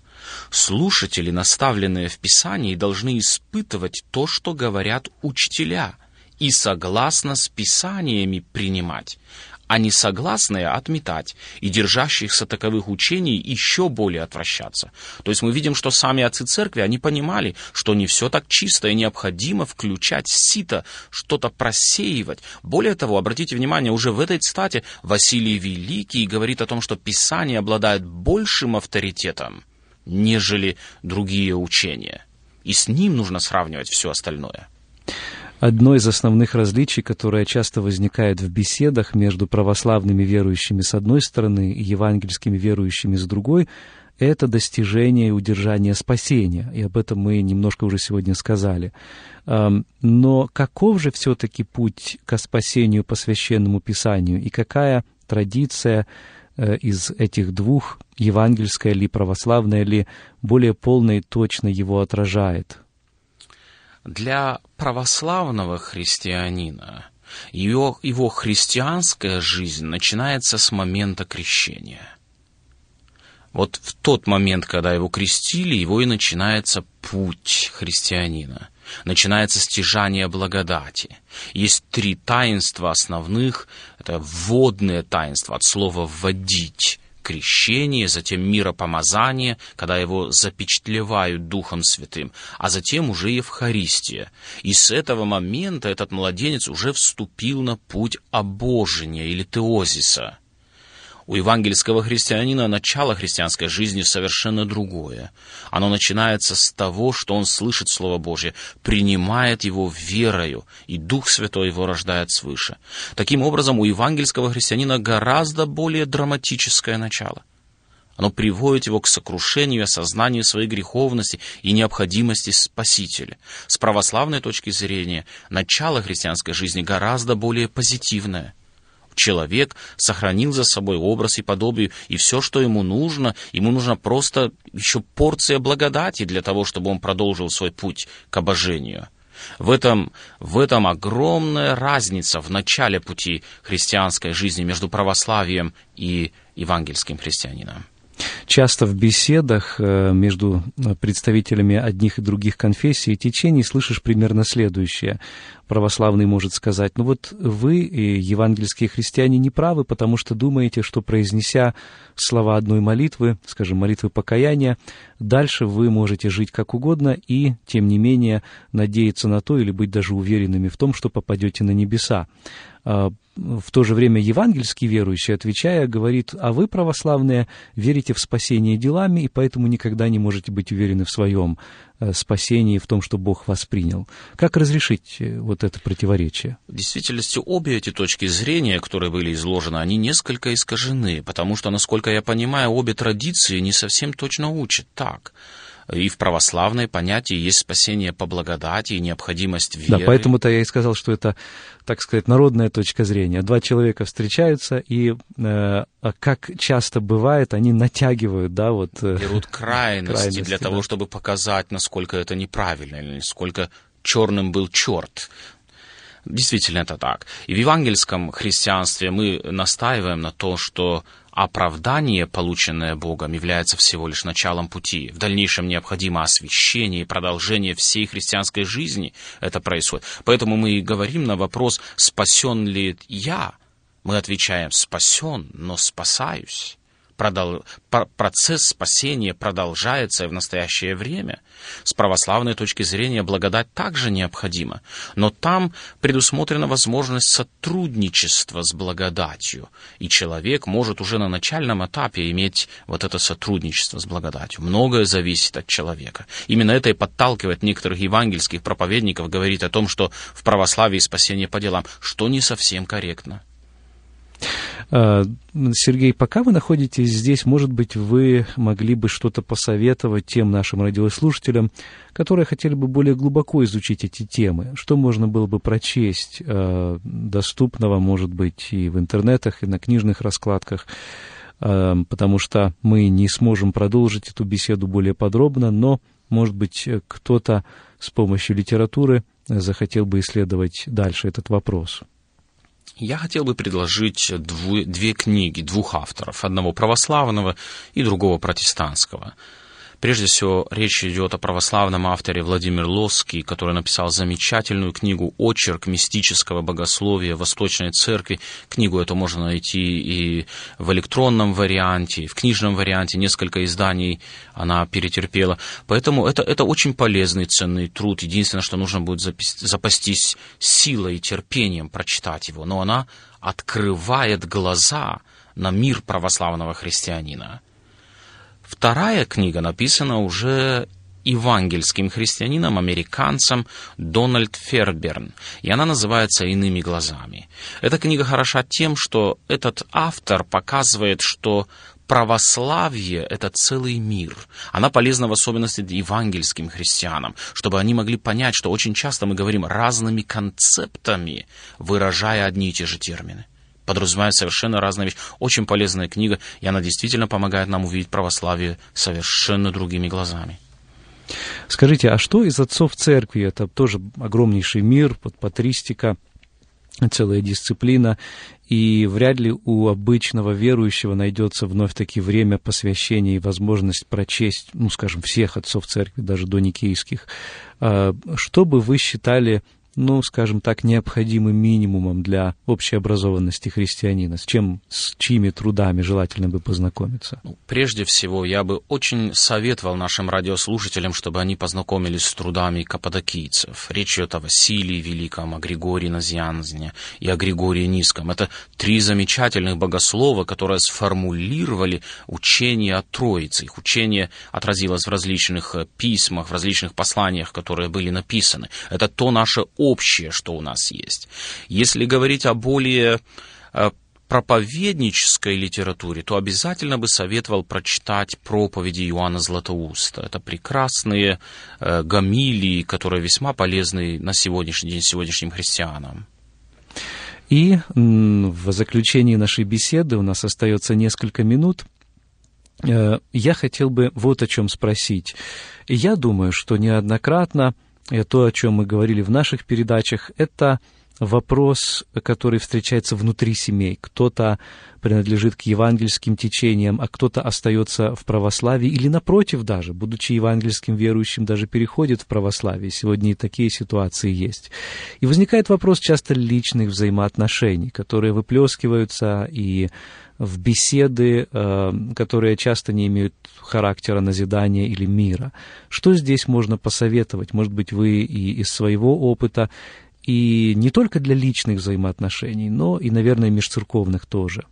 Слушатели, наставленные в Писании, должны испытывать то, что говорят учителя, и согласно с Писаниями принимать а несогласные отметать, и держащихся таковых учений еще более отвращаться. То есть мы видим, что сами отцы церкви, они понимали, что не все так чисто, и необходимо включать сито, что-то просеивать. Более того, обратите внимание, уже в этой цитате Василий Великий говорит о том, что Писание обладает большим авторитетом, нежели другие учения. И с ним нужно сравнивать все остальное одно из основных различий, которое часто возникает в беседах между православными верующими с одной стороны и евангельскими верующими с другой, это достижение и удержание спасения, и об этом мы немножко уже сегодня сказали. Но каков же все-таки путь к спасению по священному писанию, и какая традиция э, из этих двух, евангельская ли, православная ли, более полно и точно его отражает? Для православного христианина его, его христианская жизнь начинается с момента крещения. Вот в тот момент, когда его крестили, его и начинается путь христианина. Начинается стяжание благодати. Есть три таинства основных. Это вводное таинство от слова «вводить», крещение, затем миропомазание, когда его запечатлевают Духом Святым, а затем уже Евхаристия. И с этого момента этот младенец уже вступил на путь обожения или теозиса – у евангельского христианина начало христианской жизни совершенно другое. Оно начинается с того, что он слышит Слово Божье, принимает его верою, и Дух Святой его рождает свыше. Таким образом, у евангельского христианина гораздо более драматическое начало. Оно приводит его к сокрушению и осознанию своей греховности и необходимости Спасителя. С православной точки зрения, начало христианской жизни гораздо более позитивное – человек сохранил за собой образ и подобие, и все, что ему нужно, ему нужна просто еще порция благодати для того, чтобы он продолжил свой путь к обожению. В этом, в этом огромная разница в начале пути христианской жизни между православием и евангельским христианином. Часто в беседах э, между представителями одних и других конфессий и течений слышишь примерно следующее. Православный может сказать, ну вот вы, евангельские христиане, не правы, потому что думаете, что произнеся слова одной молитвы, скажем, молитвы покаяния, дальше вы можете жить как угодно и, тем не менее, надеяться на то или быть даже уверенными в том, что попадете на небеса. А, в то же время евангельский верующий, отвечая, говорит, а вы, православные, верите в спасение делами, и поэтому никогда не можете быть уверены в своем э, спасении, в том, что Бог вас принял. Как разрешить э, вот это противоречие? В действительности, обе эти точки зрения, которые были изложены, они несколько искажены, потому что, насколько я понимаю, обе традиции не совсем точно учат так и в православной понятии есть спасение по благодати и необходимость веры. Да, поэтому-то я и сказал, что это, так сказать, народная точка зрения. Два человека встречаются, и э, а как часто бывает, они натягивают, да, вот... Э, Берут крайности, крайности для да. того, чтобы показать, насколько это неправильно, или насколько черным был черт. Действительно, это так. И в евангельском христианстве мы настаиваем на то, что оправдание, полученное Богом, является всего лишь началом пути. В дальнейшем необходимо освящение и продолжение всей христианской жизни это происходит. Поэтому мы и говорим на вопрос, спасен ли я, мы отвечаем, спасен, но спасаюсь продол... процесс спасения продолжается и в настоящее время. С православной точки зрения благодать также необходима, но там предусмотрена возможность сотрудничества с благодатью, и человек может уже на начальном этапе иметь вот это сотрудничество с благодатью. Многое зависит от человека. Именно это и подталкивает некоторых евангельских проповедников говорить о том, что в православии спасение по делам, что не совсем корректно. А, Сергей, пока вы находитесь здесь, может быть, вы могли бы что-то посоветовать тем нашим радиослушателям, которые хотели бы более глубоко изучить эти темы? Что можно было бы прочесть а, доступного, может быть, и в интернетах, и на книжных раскладках? А, потому что мы не сможем продолжить эту беседу более подробно, но, может быть, кто-то с помощью литературы захотел бы исследовать дальше этот вопрос. Я хотел бы предложить две книги двух авторов, одного православного и другого протестантского. Прежде всего, речь идет о православном авторе Владимир Лосский, который написал замечательную книгу «Очерк мистического богословия Восточной Церкви». Книгу эту можно найти и в электронном варианте, и в книжном варианте. Несколько изданий она перетерпела. Поэтому это, это очень полезный, ценный труд. Единственное, что нужно будет запастись силой и терпением прочитать его. Но она открывает глаза на мир православного христианина. Вторая книга написана уже евангельским христианином, американцем Дональд Ферберн, и она называется «Иными глазами». Эта книга хороша тем, что этот автор показывает, что православие — это целый мир. Она полезна в особенности евангельским христианам, чтобы они могли понять, что очень часто мы говорим разными концептами, выражая одни и те же термины подразумевает совершенно разные вещи. Очень полезная книга, и она действительно помогает нам увидеть православие совершенно другими глазами. Скажите, а что из отцов церкви? Это тоже огромнейший мир, под патристика. целая дисциплина, и вряд ли у обычного верующего найдется вновь таки время посвящения и возможность прочесть, ну, скажем, всех отцов церкви, даже до никейских. А, что бы вы считали ну, скажем так, необходимым минимумом для общей образованности христианина? С чем, с чьими трудами желательно бы познакомиться? Ну, прежде всего, я бы очень советовал нашим радиослушателям, чтобы они познакомились с трудами каппадокийцев. Речь идет о Василии Великом, о Григории Назьянзне и о Григории Низком. Это три замечательных богослова, которые сформулировали учение о Троице. Их учение отразилось в различных э, письмах, в различных посланиях, которые были написаны. Это то наше общее, что у нас есть. Если говорить о более э, проповеднической литературе, то обязательно бы советовал прочитать проповеди Иоанна Златоуста. Это прекрасные э, гамилии, которые весьма полезны на сегодняшний день сегодняшним христианам. И в заключении нашей беседы у нас остается несколько минут. Э, я хотел бы вот о чем спросить. Я думаю, что неоднократно то, о чем мы говорили в наших передачах, это вопрос, который встречается внутри семей. Кто-то принадлежит к евангельским течениям, а кто-то остается в православии или, напротив даже, будучи евангельским верующим, даже переходит в православие. Сегодня и такие ситуации есть. И возникает вопрос часто личных взаимоотношений, которые выплескиваются и в беседы, э, которые часто не имеют характера назидания или мира. Что здесь можно посоветовать? Может быть, вы и из своего опыта, и не только для личных взаимоотношений, но и, наверное, межцерковных тоже.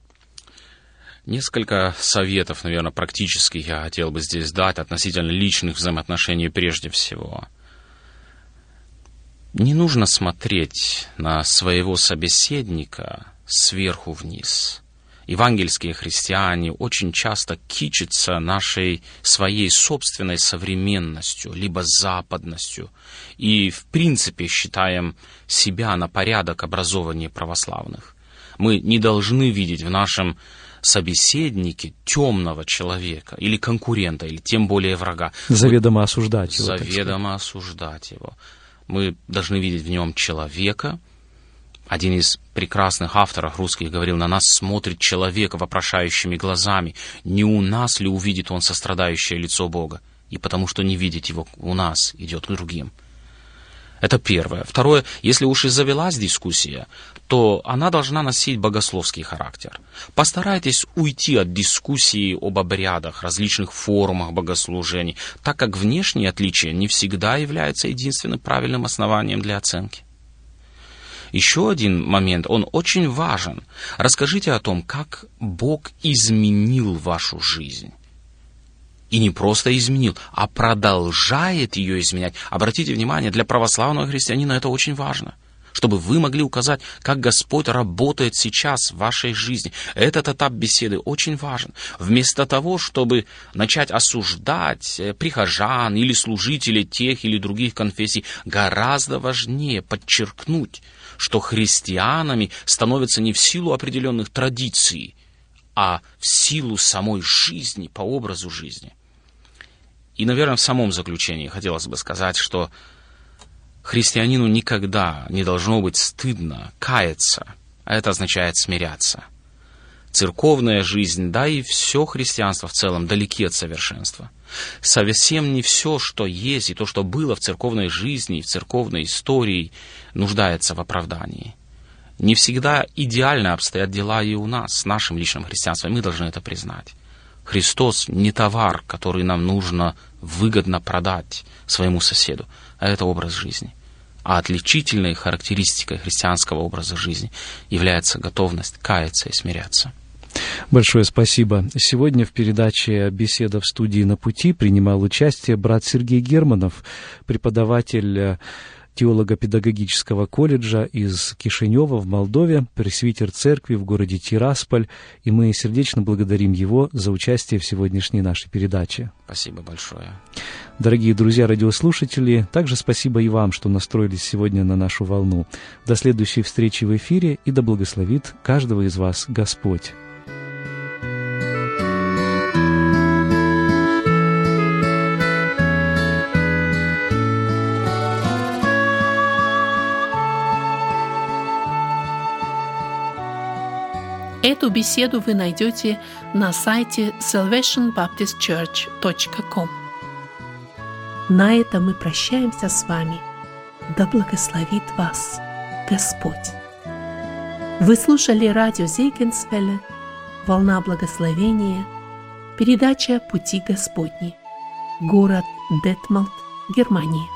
Несколько советов, наверное, практических я хотел бы здесь дать относительно личных взаимоотношений прежде всего. Не нужно смотреть на своего собеседника сверху вниз – евангельские христиане очень часто кичатся нашей своей собственной современностью, либо западностью, и в принципе считаем себя на порядок образования православных. Мы не должны видеть в нашем собеседнике темного человека или конкурента, или тем более врага. Заведомо осуждать его. Заведомо осуждать его. Мы должны видеть в нем человека – один из прекрасных авторов русских говорил, на нас смотрит человек вопрошающими глазами. Не у нас ли увидит он сострадающее лицо Бога? И потому что не видеть его у нас идет к другим. Это первое. Второе, если уж и завелась дискуссия, то она должна носить богословский характер. Постарайтесь уйти от дискуссии об обрядах, различных формах богослужений, так как внешние отличия не всегда являются единственным правильным основанием для оценки. Еще один момент, он очень важен. Расскажите о том, как Бог изменил вашу жизнь. И не просто изменил, а продолжает ее изменять. Обратите внимание, для православного христианина это очень важно чтобы вы могли указать, как Господь работает сейчас в вашей жизни. Этот этап беседы очень важен. Вместо того, чтобы начать осуждать э, прихожан или служителей тех или других конфессий, гораздо важнее подчеркнуть, что христианами становятся не в силу определенных традиций, а в силу самой жизни, по образу жизни. И, наверное, в самом заключении хотелось бы сказать, что христианину никогда не должно быть стыдно каяться, а это означает смиряться. Церковная жизнь, да и все христианство в целом далеки от совершенства – совсем не все, что есть, и то, что было в церковной жизни, в церковной истории, нуждается в оправдании. Не всегда идеально обстоят дела и у нас, с нашим личным христианством, мы должны это признать. Христос не товар, который нам нужно выгодно продать своему соседу, а это образ жизни. А отличительной характеристикой христианского образа жизни является готовность каяться и смиряться. Большое спасибо. Сегодня в передаче «Беседа в студии на пути» принимал участие брат Сергей Германов, преподаватель э, теолого-педагогического колледжа из Кишинева в Молдове, пресвитер церкви в городе Тирасполь, и мы сердечно благодарим его за участие в сегодняшней нашей передаче. Спасибо большое. Дорогие друзья-радиослушатели, также спасибо и вам, что настроились сегодня на нашу волну. До следующей встречи в эфире и да благословит каждого из вас Господь. Эту беседу вы найдете на сайте salvationbaptistchurch.com. На этом мы прощаемся с вами. Да благословит вас Господь. Вы слушали радио Зейгенсвелле «Волна благословения», передача «Пути Господни», город Детмалт, Германия.